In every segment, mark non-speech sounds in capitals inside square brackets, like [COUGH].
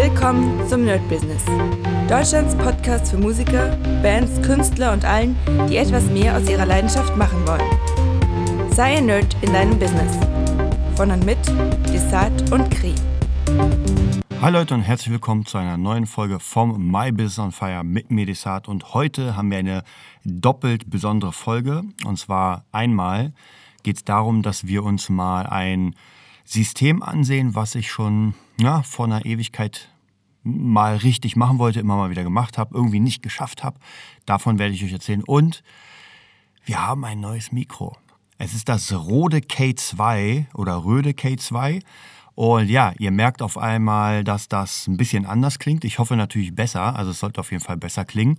Willkommen zum Nerd Business. Deutschlands Podcast für Musiker, Bands, Künstler und allen, die etwas mehr aus ihrer Leidenschaft machen wollen. Sei ein Nerd in deinem Business. Von und mit Desart und Kri. Hi Leute und herzlich willkommen zu einer neuen Folge vom My Business on Fire mit Medisat. Und heute haben wir eine doppelt besondere Folge. Und zwar einmal geht es darum, dass wir uns mal ein System ansehen, was ich schon ja, vor einer Ewigkeit mal richtig machen wollte, immer mal wieder gemacht habe, irgendwie nicht geschafft habe. Davon werde ich euch erzählen. Und wir haben ein neues Mikro. Es ist das Rode K2 oder Röde K2. Und ja, ihr merkt auf einmal, dass das ein bisschen anders klingt. Ich hoffe natürlich besser. Also es sollte auf jeden Fall besser klingen.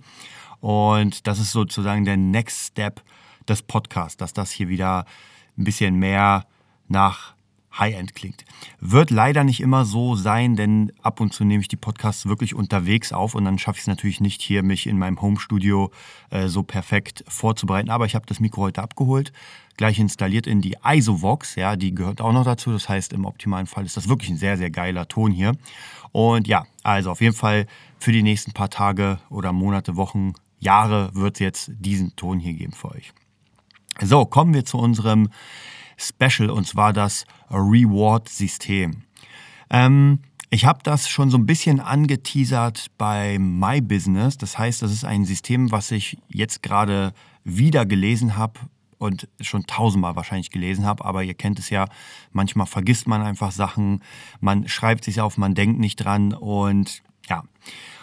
Und das ist sozusagen der Next Step des Podcasts, dass das hier wieder ein bisschen mehr nach High-End klingt. Wird leider nicht immer so sein, denn ab und zu nehme ich die Podcasts wirklich unterwegs auf und dann schaffe ich es natürlich nicht hier, mich in meinem Homestudio äh, so perfekt vorzubereiten. Aber ich habe das Mikro heute abgeholt, gleich installiert in die Isovox, ja, die gehört auch noch dazu. Das heißt, im optimalen Fall ist das wirklich ein sehr, sehr geiler Ton hier. Und ja, also auf jeden Fall für die nächsten paar Tage oder Monate, Wochen, Jahre wird es jetzt diesen Ton hier geben für euch. So, kommen wir zu unserem Special und zwar das Reward-System. Ähm, ich habe das schon so ein bisschen angeteasert bei My Business. Das heißt, das ist ein System, was ich jetzt gerade wieder gelesen habe und schon tausendmal wahrscheinlich gelesen habe, aber ihr kennt es ja, manchmal vergisst man einfach Sachen, man schreibt sich auf, man denkt nicht dran und ja.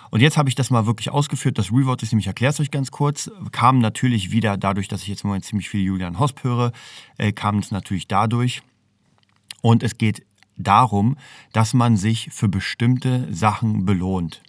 Und jetzt habe ich das mal wirklich ausgeführt. Das Reward-System, ich erkläre es euch ganz kurz, kam natürlich wieder dadurch, dass ich jetzt im Moment ziemlich viel Julian Hosp höre, äh, kam es natürlich dadurch. Und es geht darum, dass man sich für bestimmte Sachen belohnt.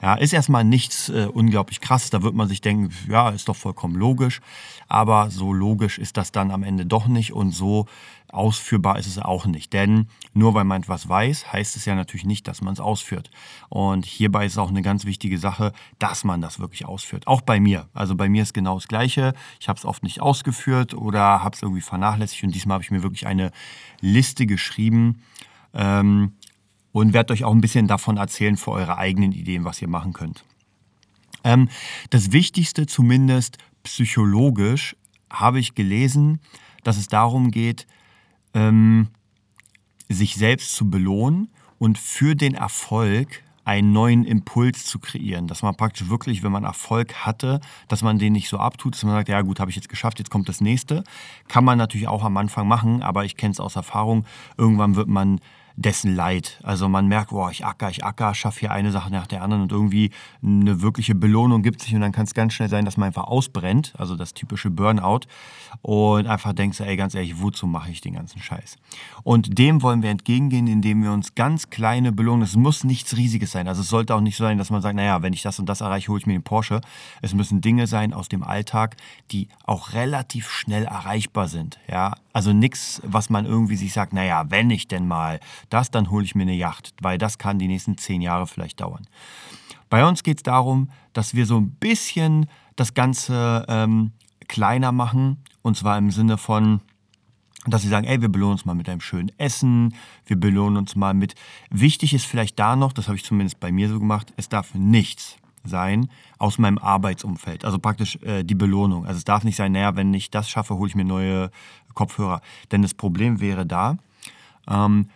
Ja, ist erstmal nichts äh, unglaublich krasses. Da wird man sich denken, ja, ist doch vollkommen logisch. Aber so logisch ist das dann am Ende doch nicht und so ausführbar ist es auch nicht. Denn nur weil man etwas weiß, heißt es ja natürlich nicht, dass man es ausführt. Und hierbei ist auch eine ganz wichtige Sache, dass man das wirklich ausführt. Auch bei mir. Also bei mir ist genau das Gleiche. Ich habe es oft nicht ausgeführt oder habe es irgendwie vernachlässigt. Und diesmal habe ich mir wirklich eine Liste geschrieben. Ähm, und werde euch auch ein bisschen davon erzählen für eure eigenen Ideen, was ihr machen könnt. Ähm, das Wichtigste, zumindest psychologisch, habe ich gelesen, dass es darum geht, ähm, sich selbst zu belohnen und für den Erfolg einen neuen Impuls zu kreieren. Dass man praktisch wirklich, wenn man Erfolg hatte, dass man den nicht so abtut, dass man sagt, ja gut, habe ich jetzt geschafft, jetzt kommt das nächste. Kann man natürlich auch am Anfang machen, aber ich kenne es aus Erfahrung. Irgendwann wird man dessen Leid. Also man merkt, boah, ich acker, ich acker, schaffe hier eine Sache nach der anderen und irgendwie eine wirkliche Belohnung gibt sich und dann kann es ganz schnell sein, dass man einfach ausbrennt, also das typische Burnout und einfach denkst, ey, ganz ehrlich, wozu mache ich den ganzen Scheiß? Und dem wollen wir entgegengehen, indem wir uns ganz kleine Belohnungen, es muss nichts Riesiges sein, also es sollte auch nicht so sein, dass man sagt, naja, wenn ich das und das erreiche, hole ich mir den Porsche. Es müssen Dinge sein aus dem Alltag, die auch relativ schnell erreichbar sind, ja, also nichts, was man irgendwie sich sagt, naja, wenn ich denn mal das, dann hole ich mir eine Yacht, weil das kann die nächsten zehn Jahre vielleicht dauern. Bei uns geht es darum, dass wir so ein bisschen das Ganze ähm, kleiner machen und zwar im Sinne von, dass sie sagen, ey, wir belohnen uns mal mit einem schönen Essen, wir belohnen uns mal mit. Wichtig ist vielleicht da noch, das habe ich zumindest bei mir so gemacht, es darf nichts sein aus meinem Arbeitsumfeld. Also praktisch äh, die Belohnung. Also es darf nicht sein, naja, wenn ich das schaffe, hole ich mir neue Kopfhörer. Denn das Problem wäre da, ähm,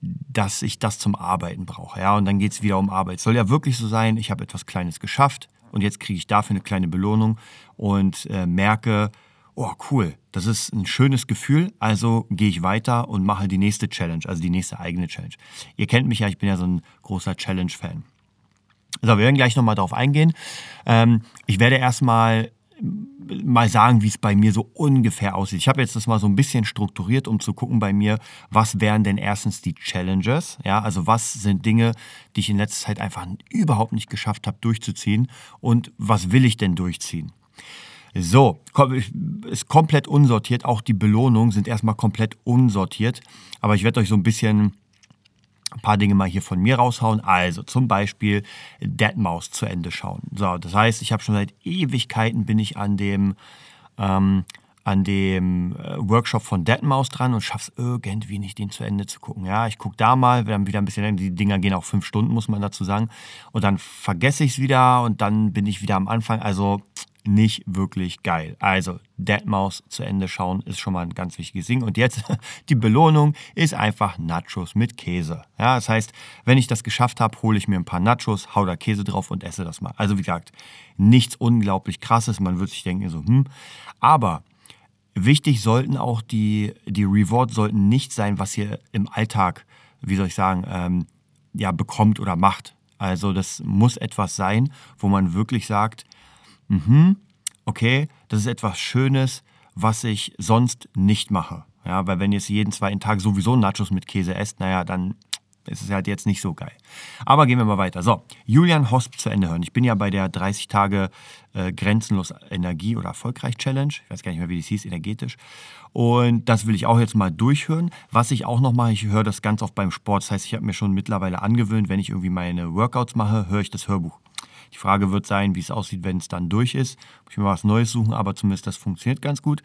dass ich das zum Arbeiten brauche. Ja, und dann geht es wieder um Arbeit. Es soll ja wirklich so sein, ich habe etwas Kleines geschafft und jetzt kriege ich dafür eine kleine Belohnung und äh, merke, oh cool, das ist ein schönes Gefühl, also gehe ich weiter und mache die nächste Challenge, also die nächste eigene Challenge. Ihr kennt mich ja, ich bin ja so ein großer Challenge-Fan. So, wir werden gleich nochmal darauf eingehen. Ähm, ich werde erstmal mal sagen, wie es bei mir so ungefähr aussieht. Ich habe jetzt das mal so ein bisschen strukturiert, um zu gucken bei mir, was wären denn erstens die Challenges, ja, also was sind Dinge, die ich in letzter Zeit einfach überhaupt nicht geschafft habe durchzuziehen und was will ich denn durchziehen? So, ist komplett unsortiert, auch die Belohnungen sind erstmal komplett unsortiert, aber ich werde euch so ein bisschen paar Dinge mal hier von mir raushauen. Also zum Beispiel Deadmaus zu Ende schauen. So, das heißt, ich habe schon seit Ewigkeiten bin ich an dem ähm, an dem äh, Workshop von Deadmaus dran und schaff's irgendwie nicht, den zu Ende zu gucken. Ja, ich gucke da mal, dann wieder ein bisschen. Die Dinger gehen auch fünf Stunden, muss man dazu sagen. Und dann vergesse ich es wieder und dann bin ich wieder am Anfang. Also nicht wirklich geil. Also Deadmaus zu Ende schauen ist schon mal ein ganz wichtiges Ding. Und jetzt [LAUGHS] die Belohnung ist einfach Nachos mit Käse. Ja, das heißt, wenn ich das geschafft habe, hole ich mir ein paar Nachos, hau da Käse drauf und esse das mal. Also wie gesagt, nichts unglaublich krasses. Man wird sich denken so, hm. Aber Wichtig sollten auch die, die Rewards sollten nicht sein, was ihr im Alltag, wie soll ich sagen, ähm, ja, bekommt oder macht. Also das muss etwas sein, wo man wirklich sagt, mhm, okay, das ist etwas Schönes, was ich sonst nicht mache. Ja, weil wenn ihr jetzt jeden zweiten Tag sowieso Nachos mit Käse esst, naja, dann ist es halt jetzt nicht so geil. Aber gehen wir mal weiter. So, Julian Hosp zu Ende hören. Ich bin ja bei der 30 Tage äh, Grenzenlos Energie oder Erfolgreich Challenge. Ich weiß gar nicht mehr, wie das hieß, energetisch. Und das will ich auch jetzt mal durchhören. Was ich auch noch mache, ich höre das ganz oft beim Sport. Das heißt, ich habe mir schon mittlerweile angewöhnt, wenn ich irgendwie meine Workouts mache, höre ich das Hörbuch. Die Frage wird sein, wie es aussieht, wenn es dann durch ist. Muss ich mir was Neues suchen, aber zumindest das funktioniert ganz gut.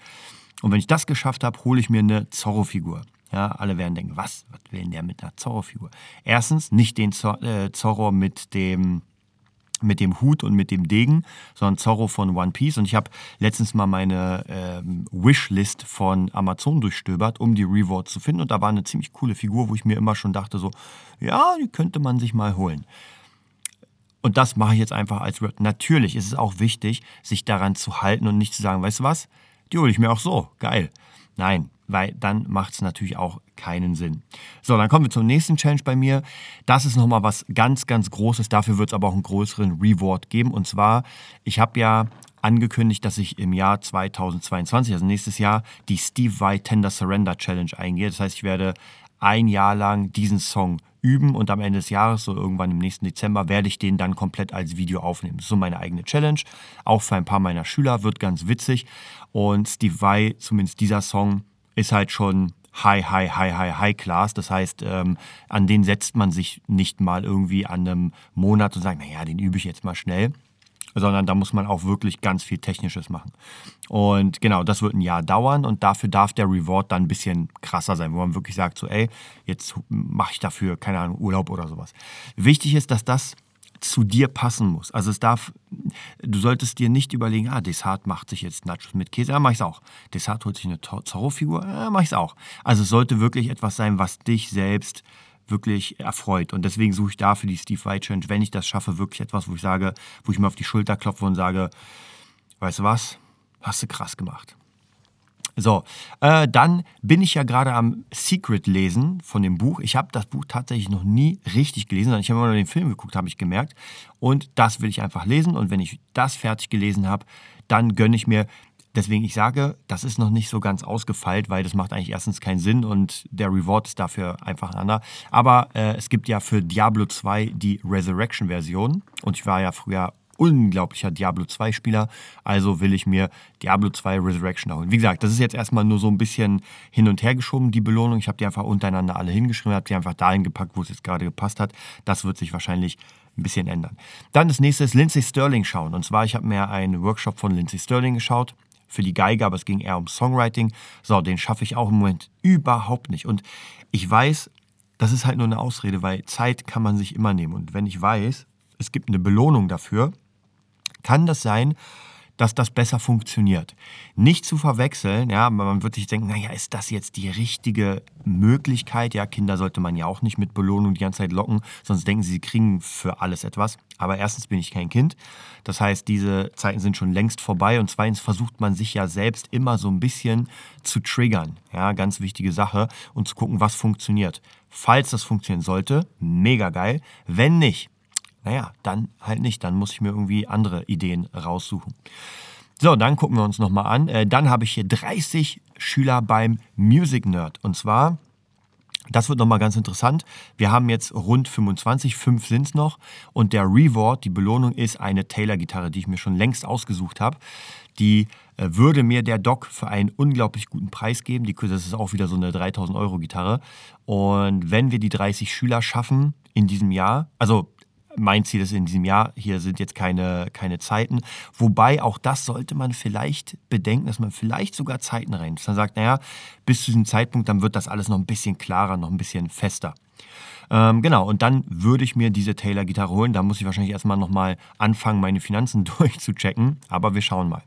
Und wenn ich das geschafft habe, hole ich mir eine Zorro-Figur. Ja, alle werden denken, was? Was will denn der mit einer Zorro-Figur? Erstens, nicht den äh, Zorro mit dem mit dem Hut und mit dem Degen, sondern Zorro von One Piece. Und ich habe letztens mal meine ähm, Wishlist von Amazon durchstöbert, um die Rewards zu finden. Und da war eine ziemlich coole Figur, wo ich mir immer schon dachte, so, ja, die könnte man sich mal holen. Und das mache ich jetzt einfach als Reward. Natürlich ist es auch wichtig, sich daran zu halten und nicht zu sagen, weißt du was, die hole ich mir auch so, geil. Nein, weil dann macht es natürlich auch keinen Sinn. So, dann kommen wir zum nächsten Challenge bei mir. Das ist nochmal was ganz, ganz Großes. Dafür wird es aber auch einen größeren Reward geben. Und zwar, ich habe ja angekündigt, dass ich im Jahr 2022, also nächstes Jahr, die Steve Vai Tender Surrender Challenge eingehe. Das heißt, ich werde ein Jahr lang diesen Song üben und am Ende des Jahres, so irgendwann im nächsten Dezember, werde ich den dann komplett als Video aufnehmen. Das ist so meine eigene Challenge. Auch für ein paar meiner Schüler wird ganz witzig. Und Steve Vai, zumindest dieser Song, ist halt schon high, high, high, high, high class. Das heißt, ähm, an den setzt man sich nicht mal irgendwie an einem Monat und sagt, naja, den übe ich jetzt mal schnell. Sondern da muss man auch wirklich ganz viel Technisches machen. Und genau, das wird ein Jahr dauern und dafür darf der Reward dann ein bisschen krasser sein, wo man wirklich sagt, so, ey, jetzt mache ich dafür, keine Ahnung, Urlaub oder sowas. Wichtig ist, dass das zu dir passen muss. Also es darf, du solltest dir nicht überlegen, ah, Desart macht sich jetzt Nachos mit Käse, ja, mach ich's auch. Desart holt sich eine Zorro-Figur, ja, mach ich's auch. Also es sollte wirklich etwas sein, was dich selbst wirklich erfreut. Und deswegen suche ich da für die Steve White Challenge, wenn ich das schaffe, wirklich etwas, wo ich sage, wo ich mir auf die Schulter klopfe und sage, weißt du was, hast du krass gemacht. So, äh, dann bin ich ja gerade am Secret lesen von dem Buch. Ich habe das Buch tatsächlich noch nie richtig gelesen, sondern ich habe immer nur den Film geguckt, habe ich gemerkt. Und das will ich einfach lesen. Und wenn ich das fertig gelesen habe, dann gönne ich mir. Deswegen, ich sage, das ist noch nicht so ganz ausgefeilt, weil das macht eigentlich erstens keinen Sinn und der Reward ist dafür einfach ein anderer. Aber äh, es gibt ja für Diablo 2 die Resurrection-Version. Und ich war ja früher unglaublicher Diablo 2 Spieler, also will ich mir Diablo 2 Resurrection holen. Wie gesagt, das ist jetzt erstmal nur so ein bisschen hin und her geschoben, die Belohnung. Ich habe die einfach untereinander alle hingeschrieben, habe die einfach dahin gepackt, wo es jetzt gerade gepasst hat. Das wird sich wahrscheinlich ein bisschen ändern. Dann das nächste ist Lindsay Sterling schauen. Und zwar, ich habe mir einen Workshop von Lindsay Sterling geschaut für die Geige, aber es ging eher um Songwriting. So, den schaffe ich auch im Moment überhaupt nicht. Und ich weiß, das ist halt nur eine Ausrede, weil Zeit kann man sich immer nehmen. Und wenn ich weiß, es gibt eine Belohnung dafür, kann das sein, dass das besser funktioniert. Nicht zu verwechseln, ja, man wird sich denken, naja, ist das jetzt die richtige Möglichkeit? Ja, Kinder sollte man ja auch nicht mit Belohnung die ganze Zeit locken, sonst denken sie, sie kriegen für alles etwas. Aber erstens bin ich kein Kind, das heißt, diese Zeiten sind schon längst vorbei und zweitens versucht man sich ja selbst immer so ein bisschen zu triggern, ja, ganz wichtige Sache und zu gucken, was funktioniert. Falls das funktionieren sollte, mega geil. Wenn nicht, naja, dann halt nicht. Dann muss ich mir irgendwie andere Ideen raussuchen. So, dann gucken wir uns nochmal an. Äh, dann habe ich hier 30 Schüler beim Music Nerd. Und zwar, das wird nochmal ganz interessant. Wir haben jetzt rund 25, fünf sind es noch. Und der Reward, die Belohnung ist eine Taylor-Gitarre, die ich mir schon längst ausgesucht habe. Die äh, würde mir der Doc für einen unglaublich guten Preis geben. Die, das ist auch wieder so eine 3000 Euro Gitarre. Und wenn wir die 30 Schüler schaffen in diesem Jahr, also mein Ziel ist in diesem Jahr, hier sind jetzt keine, keine Zeiten. Wobei auch das sollte man vielleicht bedenken, dass man vielleicht sogar Zeiten rein. Dass man sagt, naja, bis zu diesem Zeitpunkt, dann wird das alles noch ein bisschen klarer, noch ein bisschen fester. Ähm, genau, und dann würde ich mir diese Taylor-Gitarre holen. Da muss ich wahrscheinlich erstmal nochmal anfangen, meine Finanzen [LAUGHS] durchzuchecken. Aber wir schauen mal.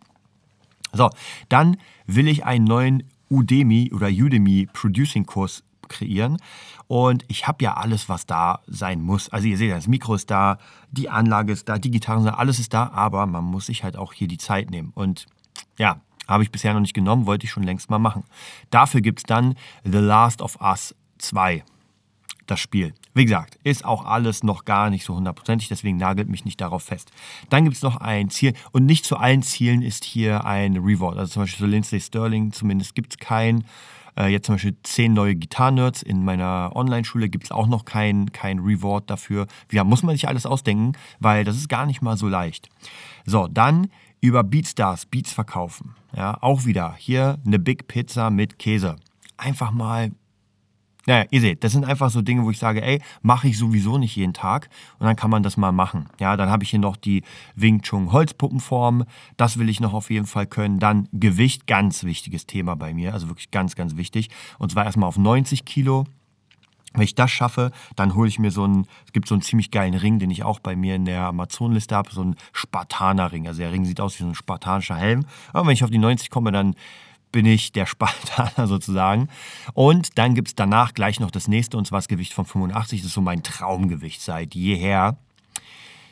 So, dann will ich einen neuen Udemy oder Udemy Producing Kurs kreieren. Und ich habe ja alles, was da sein muss. Also ihr seht, das Mikro ist da, die Anlage ist da, die Gitarren sind da, alles ist da, aber man muss sich halt auch hier die Zeit nehmen. Und ja, habe ich bisher noch nicht genommen, wollte ich schon längst mal machen. Dafür gibt es dann The Last of Us 2 das Spiel. Wie gesagt, ist auch alles noch gar nicht so hundertprozentig, deswegen nagelt mich nicht darauf fest. Dann gibt es noch ein Ziel und nicht zu allen Zielen ist hier ein Reward. Also zum Beispiel so Lindsay Sterling, zumindest gibt es keinen. Äh, jetzt zum Beispiel zehn neue Gitarrennerds. In meiner Online-Schule gibt es auch noch kein, kein Reward dafür. Ja, muss man sich alles ausdenken, weil das ist gar nicht mal so leicht. So, dann über Beatstars Beats verkaufen. Ja, auch wieder hier eine Big Pizza mit Käse. Einfach mal naja, ihr seht, das sind einfach so Dinge, wo ich sage, ey, mache ich sowieso nicht jeden Tag und dann kann man das mal machen. Ja, dann habe ich hier noch die Wing Chun Holzpuppenform, das will ich noch auf jeden Fall können. Dann Gewicht, ganz wichtiges Thema bei mir, also wirklich ganz, ganz wichtig. Und zwar erstmal auf 90 Kilo. Wenn ich das schaffe, dann hole ich mir so einen, es gibt so einen ziemlich geilen Ring, den ich auch bei mir in der Amazon-Liste habe, so einen Spartaner-Ring. Also der Ring sieht aus wie so ein spartanischer Helm. Aber wenn ich auf die 90 komme, dann bin ich der Spartaner [LAUGHS] sozusagen. Und dann gibt es danach gleich noch das nächste, und zwar das Gewicht von 85. Das ist so mein Traumgewicht seit jeher.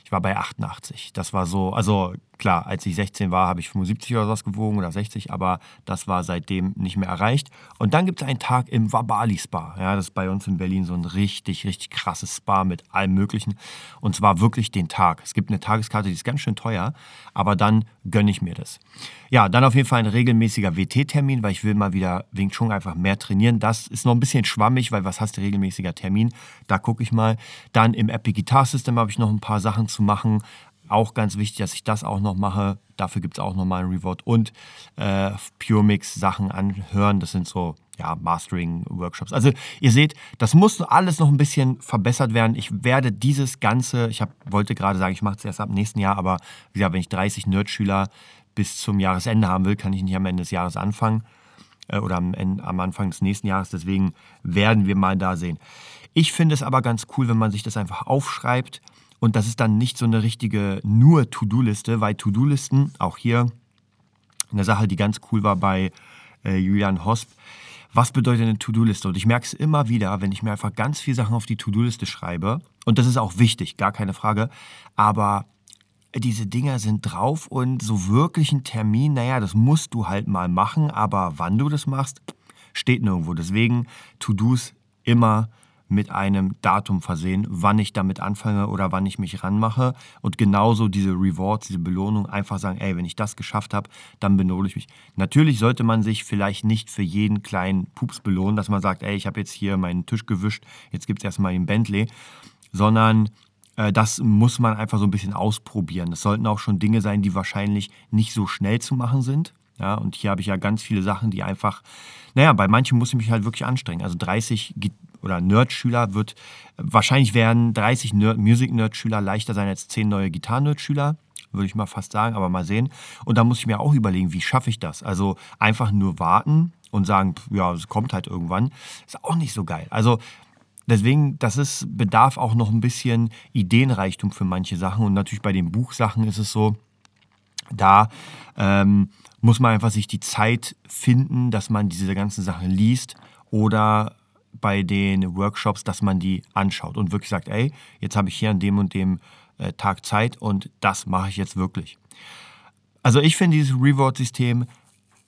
Ich war bei 88. Das war so, also klar, als ich 16 war, habe ich 75 oder sowas gewogen oder 60, aber das war seitdem nicht mehr erreicht. Und dann gibt es einen Tag im Wabali Spa. Ja, das ist bei uns in Berlin so ein richtig, richtig krasses Spa mit allem Möglichen. Und zwar wirklich den Tag. Es gibt eine Tageskarte, die ist ganz schön teuer, aber dann gönne ich mir das. Ja, dann auf jeden Fall ein regelmäßiger WT-Termin, weil ich will mal wieder Wing Chun einfach mehr trainieren. Das ist noch ein bisschen schwammig, weil was heißt regelmäßiger Termin? Da gucke ich mal. Dann im Epic Guitar System habe ich noch ein paar Sachen zu machen. Auch ganz wichtig, dass ich das auch noch mache. Dafür gibt es auch nochmal ein Reward. Und äh, Pure Mix Sachen anhören. Das sind so ja, Mastering-Workshops. Also ihr seht, das muss alles noch ein bisschen verbessert werden. Ich werde dieses Ganze, ich hab, wollte gerade sagen, ich mache es erst ab nächsten Jahr, aber wie gesagt, wenn ich 30 Nerd-Schüler bis zum Jahresende haben will, kann ich nicht am Ende des Jahres anfangen äh, oder am, am Anfang des nächsten Jahres. Deswegen werden wir mal da sehen. Ich finde es aber ganz cool, wenn man sich das einfach aufschreibt und das ist dann nicht so eine richtige nur To-Do-Liste, weil To-Do-Listen, auch hier eine Sache, die ganz cool war bei äh, Julian Hosp, was bedeutet eine To-Do-Liste? Und ich merke es immer wieder, wenn ich mir einfach ganz viele Sachen auf die To-Do-Liste schreibe, und das ist auch wichtig, gar keine Frage, aber diese Dinger sind drauf und so wirklich ein Termin, naja, das musst du halt mal machen, aber wann du das machst, steht nirgendwo. Deswegen To-Dos immer mit einem Datum versehen, wann ich damit anfange oder wann ich mich ranmache. Und genauso diese Rewards, diese Belohnung, einfach sagen, ey, wenn ich das geschafft habe, dann belohne ich mich. Natürlich sollte man sich vielleicht nicht für jeden kleinen Pups belohnen, dass man sagt, ey, ich habe jetzt hier meinen Tisch gewischt, jetzt gibt es erstmal den Bentley, sondern äh, das muss man einfach so ein bisschen ausprobieren. Das sollten auch schon Dinge sein, die wahrscheinlich nicht so schnell zu machen sind. Ja, und hier habe ich ja ganz viele Sachen, die einfach, naja, bei manchen muss ich mich halt wirklich anstrengen. Also 30 oder Nerd-Schüler wird, wahrscheinlich werden 30 Nerd, Music-Nerd-Schüler leichter sein als 10 neue Gitarren-Nerd-Schüler würde ich mal fast sagen, aber mal sehen. Und da muss ich mir auch überlegen, wie schaffe ich das? Also einfach nur warten und sagen, ja, es kommt halt irgendwann, ist auch nicht so geil. Also deswegen, das ist, bedarf auch noch ein bisschen Ideenreichtum für manche Sachen. Und natürlich bei den Buchsachen ist es so, da ähm, muss man einfach sich die Zeit finden, dass man diese ganzen Sachen liest oder bei den Workshops, dass man die anschaut und wirklich sagt, ey, jetzt habe ich hier an dem und dem äh, Tag Zeit und das mache ich jetzt wirklich. Also ich finde dieses Reward-System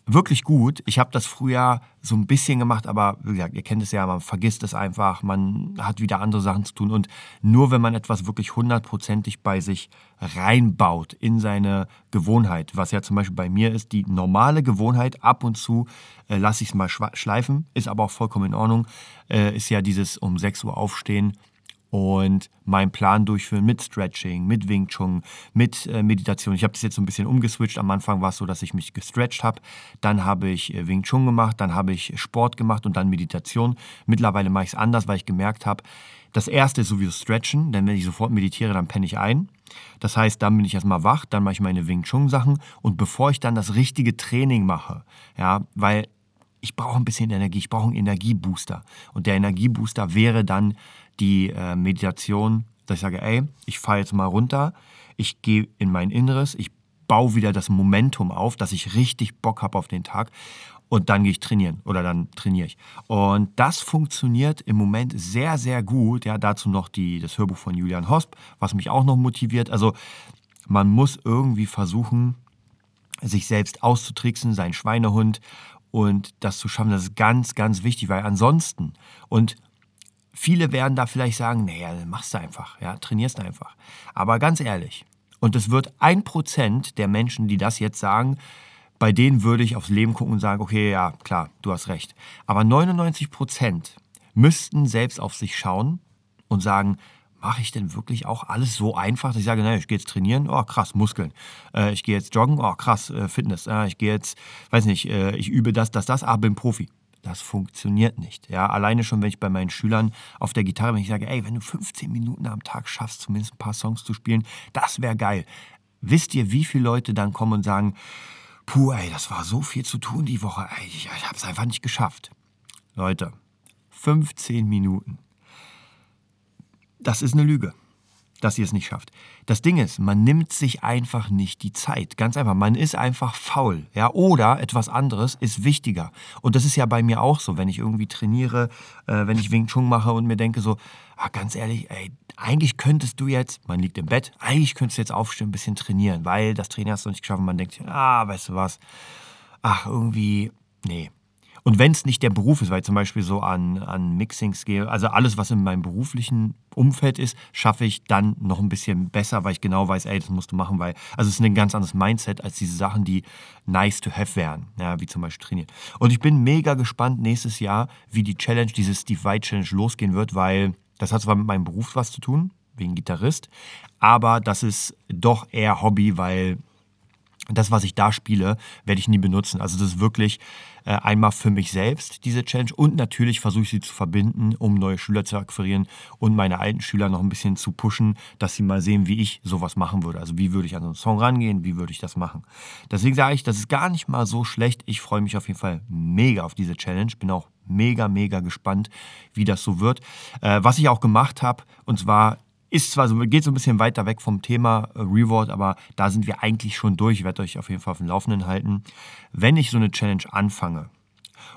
wirklich gut. Ich habe das früher so ein bisschen gemacht, aber wie gesagt, ihr kennt es ja, man vergisst es einfach, man hat wieder andere Sachen zu tun und nur wenn man etwas wirklich hundertprozentig bei sich reinbaut in seine Gewohnheit, was ja zum Beispiel bei mir ist, die normale Gewohnheit, ab und zu äh, lasse ich es mal schleifen, ist aber auch vollkommen in Ordnung, äh, ist ja dieses um 6 Uhr aufstehen und meinen Plan durchführen mit Stretching, mit Wing Chun, mit äh, Meditation. Ich habe das jetzt so ein bisschen umgeswitcht. Am Anfang war es so, dass ich mich gestretcht habe. Dann habe ich äh, Wing Chun gemacht, dann habe ich Sport gemacht und dann Meditation. Mittlerweile mache ich es anders, weil ich gemerkt habe, das erste ist sowieso Stretchen, denn wenn ich sofort meditiere, dann penne ich ein. Das heißt, dann bin ich erstmal wach, dann mache ich meine Wing Chun Sachen und bevor ich dann das richtige Training mache, ja, weil ich brauche ein bisschen Energie, ich brauche einen Energiebooster. Und der Energiebooster wäre dann die äh, Meditation, dass ich sage, ey, ich fahre jetzt mal runter, ich gehe in mein Inneres, ich baue wieder das Momentum auf, dass ich richtig Bock habe auf den Tag und dann gehe ich trainieren oder dann trainiere ich. Und das funktioniert im Moment sehr, sehr gut. Ja, dazu noch die, das Hörbuch von Julian Hosp, was mich auch noch motiviert. Also man muss irgendwie versuchen, sich selbst auszutricksen, sein Schweinehund und das zu schaffen, das ist ganz, ganz wichtig, weil ansonsten, und viele werden da vielleicht sagen, naja, machst du einfach, ja, trainierst einfach. Aber ganz ehrlich, und es wird ein Prozent der Menschen, die das jetzt sagen, bei denen würde ich aufs Leben gucken und sagen, okay, ja, klar, du hast recht. Aber 99 Prozent müssten selbst auf sich schauen und sagen, mache ich denn wirklich auch alles so einfach, dass ich sage, naja, ich gehe jetzt trainieren, oh krass, Muskeln. Äh, ich gehe jetzt joggen, oh krass, äh, Fitness. Äh, ich gehe jetzt, weiß nicht, äh, ich übe das, das, das, aber bin Profi. Das funktioniert nicht. Ja, alleine schon, wenn ich bei meinen Schülern auf der Gitarre, wenn ich sage, ey, wenn du 15 Minuten am Tag schaffst, zumindest ein paar Songs zu spielen, das wäre geil. Wisst ihr, wie viele Leute dann kommen und sagen, puh, ey, das war so viel zu tun die Woche, ey, ich, ich habe es einfach nicht geschafft. Leute, 15 Minuten das ist eine Lüge, dass ihr es nicht schafft. Das Ding ist, man nimmt sich einfach nicht die Zeit. Ganz einfach, man ist einfach faul. Ja? Oder etwas anderes ist wichtiger. Und das ist ja bei mir auch so, wenn ich irgendwie trainiere, äh, wenn ich Wing Chun mache und mir denke so, ah, ganz ehrlich, ey, eigentlich könntest du jetzt, man liegt im Bett, eigentlich könntest du jetzt aufstehen, ein bisschen trainieren, weil das Training hast du nicht geschafft und man denkt, ah, weißt du was, ach, irgendwie, nee, und wenn es nicht der Beruf ist, weil ich zum Beispiel so an, an Mixings gehe, also alles, was in meinem beruflichen Umfeld ist, schaffe ich dann noch ein bisschen besser, weil ich genau weiß, ey, das musst du machen, weil, also es ist ein ganz anderes Mindset als diese Sachen, die nice to have wären, ja, wie zum Beispiel trainieren. Und ich bin mega gespannt nächstes Jahr, wie die Challenge, diese Steve White Challenge losgehen wird, weil das hat zwar mit meinem Beruf was zu tun, wegen Gitarrist, aber das ist doch eher Hobby, weil das, was ich da spiele, werde ich nie benutzen. Also das ist wirklich einmal für mich selbst, diese Challenge. Und natürlich versuche ich sie zu verbinden, um neue Schüler zu akquirieren und meine alten Schüler noch ein bisschen zu pushen, dass sie mal sehen, wie ich sowas machen würde. Also wie würde ich an so einen Song rangehen, wie würde ich das machen. Deswegen sage ich, das ist gar nicht mal so schlecht. Ich freue mich auf jeden Fall mega auf diese Challenge. Bin auch mega, mega gespannt, wie das so wird. Äh, was ich auch gemacht habe, und zwar ist zwar so, geht so ein bisschen weiter weg vom Thema äh, Reward, aber da sind wir eigentlich schon durch. Ich werde euch auf jeden Fall auf dem Laufenden halten. Wenn ich so eine Challenge anfange,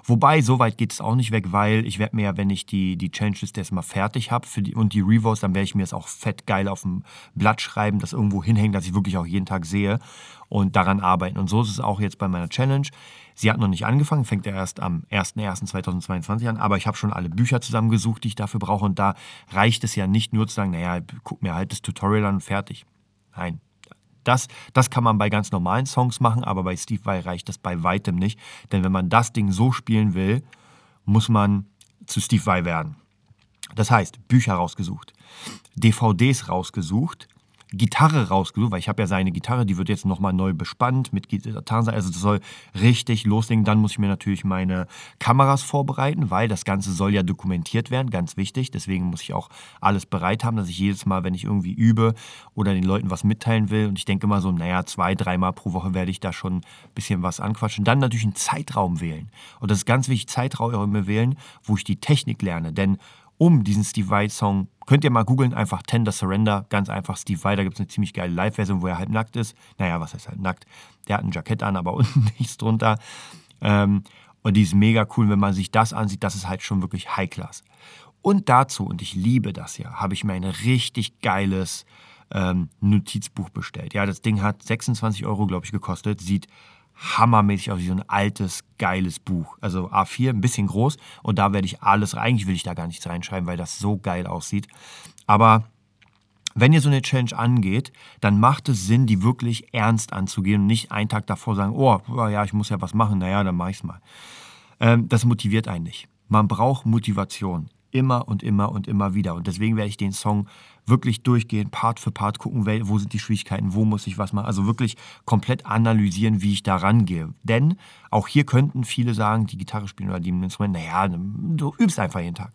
Wobei, so weit geht es auch nicht weg, weil ich werde mir ja, wenn ich die, die Challenge-Liste erstmal fertig habe und die Rewards, dann werde ich mir das auch fett geil auf dem Blatt schreiben, das irgendwo hinhängen, dass ich wirklich auch jeden Tag sehe und daran arbeiten. Und so ist es auch jetzt bei meiner Challenge. Sie hat noch nicht angefangen, fängt ja erst am 01.01.2022 an, aber ich habe schon alle Bücher zusammengesucht, die ich dafür brauche. Und da reicht es ja nicht nur zu sagen, naja, guck mir halt das Tutorial an und fertig. Nein, das, das kann man bei ganz normalen Songs machen, aber bei Steve Vai reicht das bei weitem nicht. Denn wenn man das Ding so spielen will, muss man zu Steve Vai werden. Das heißt, Bücher rausgesucht, DVDs rausgesucht, Gitarre rausgesucht, weil ich habe ja seine Gitarre, die wird jetzt nochmal neu bespannt mit Gitarren. Also das soll richtig loslegen. Dann muss ich mir natürlich meine Kameras vorbereiten, weil das Ganze soll ja dokumentiert werden, ganz wichtig. Deswegen muss ich auch alles bereit haben, dass ich jedes Mal, wenn ich irgendwie übe oder den Leuten was mitteilen will, und ich denke mal so, naja, zwei, dreimal pro Woche werde ich da schon ein bisschen was anquatschen. Dann natürlich einen Zeitraum wählen. Und das ist ganz wichtig, Zeiträume wählen, wo ich die Technik lerne. Denn um diesen Steve Vai Song, könnt ihr mal googeln, einfach Tender Surrender, ganz einfach Steve Vai, da gibt es eine ziemlich geile Live-Version, wo er halt nackt ist. Naja, was heißt halt nackt? Der hat ein Jackett an, aber [LAUGHS] unten nichts drunter. Ähm, und die ist mega cool, wenn man sich das ansieht, das ist halt schon wirklich High-Class. Und dazu, und ich liebe das ja, habe ich mir ein richtig geiles ähm, Notizbuch bestellt. Ja, das Ding hat 26 Euro, glaube ich, gekostet, sieht hammermäßig aus wie so ein altes, geiles Buch. Also A4, ein bisschen groß. Und da werde ich alles, eigentlich will ich da gar nichts reinschreiben, weil das so geil aussieht. Aber wenn ihr so eine Challenge angeht, dann macht es Sinn, die wirklich ernst anzugehen und nicht einen Tag davor sagen, oh, ja, ich muss ja was machen, naja, dann mach ich's mal. Ähm, das motiviert einen nicht. Man braucht Motivation. Immer und immer und immer wieder. Und deswegen werde ich den Song wirklich durchgehen, Part für Part gucken, wo sind die Schwierigkeiten, wo muss ich was machen. Also wirklich komplett analysieren, wie ich da rangehe. Denn auch hier könnten viele sagen, die Gitarre spielen oder die Instrument, naja, du übst einfach jeden Tag.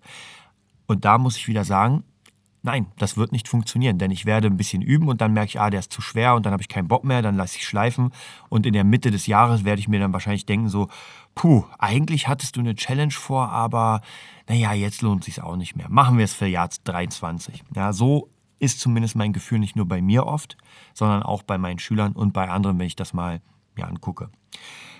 Und da muss ich wieder sagen, Nein, das wird nicht funktionieren, denn ich werde ein bisschen üben und dann merke ich, ah, der ist zu schwer und dann habe ich keinen Bock mehr, dann lasse ich schleifen und in der Mitte des Jahres werde ich mir dann wahrscheinlich denken so, puh, eigentlich hattest du eine Challenge vor, aber naja, jetzt lohnt sich auch nicht mehr. Machen wir es für Jahr 23. Ja, so ist zumindest mein Gefühl nicht nur bei mir oft, sondern auch bei meinen Schülern und bei anderen, wenn ich das mal mir angucke.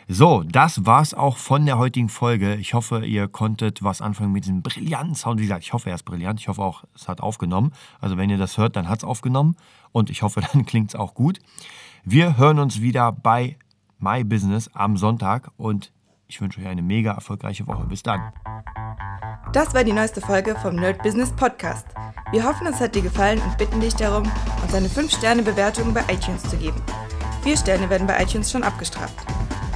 So, das war's auch von der heutigen Folge. Ich hoffe, ihr konntet was anfangen mit diesem brillanten Sound. Wie gesagt, ich hoffe, er ist brillant. Ich hoffe auch, es hat aufgenommen. Also, wenn ihr das hört, dann hat es aufgenommen. Und ich hoffe, [LAUGHS] dann klingt es auch gut. Wir hören uns wieder bei My Business am Sonntag und ich wünsche euch eine mega erfolgreiche Woche. Bis dann. Das war die neueste Folge vom Nerd Business Podcast. Wir hoffen, es hat dir gefallen und bitten dich darum, uns eine 5-Sterne-Bewertung bei iTunes zu geben. Vier Sterne werden bei iTunes schon abgestraft.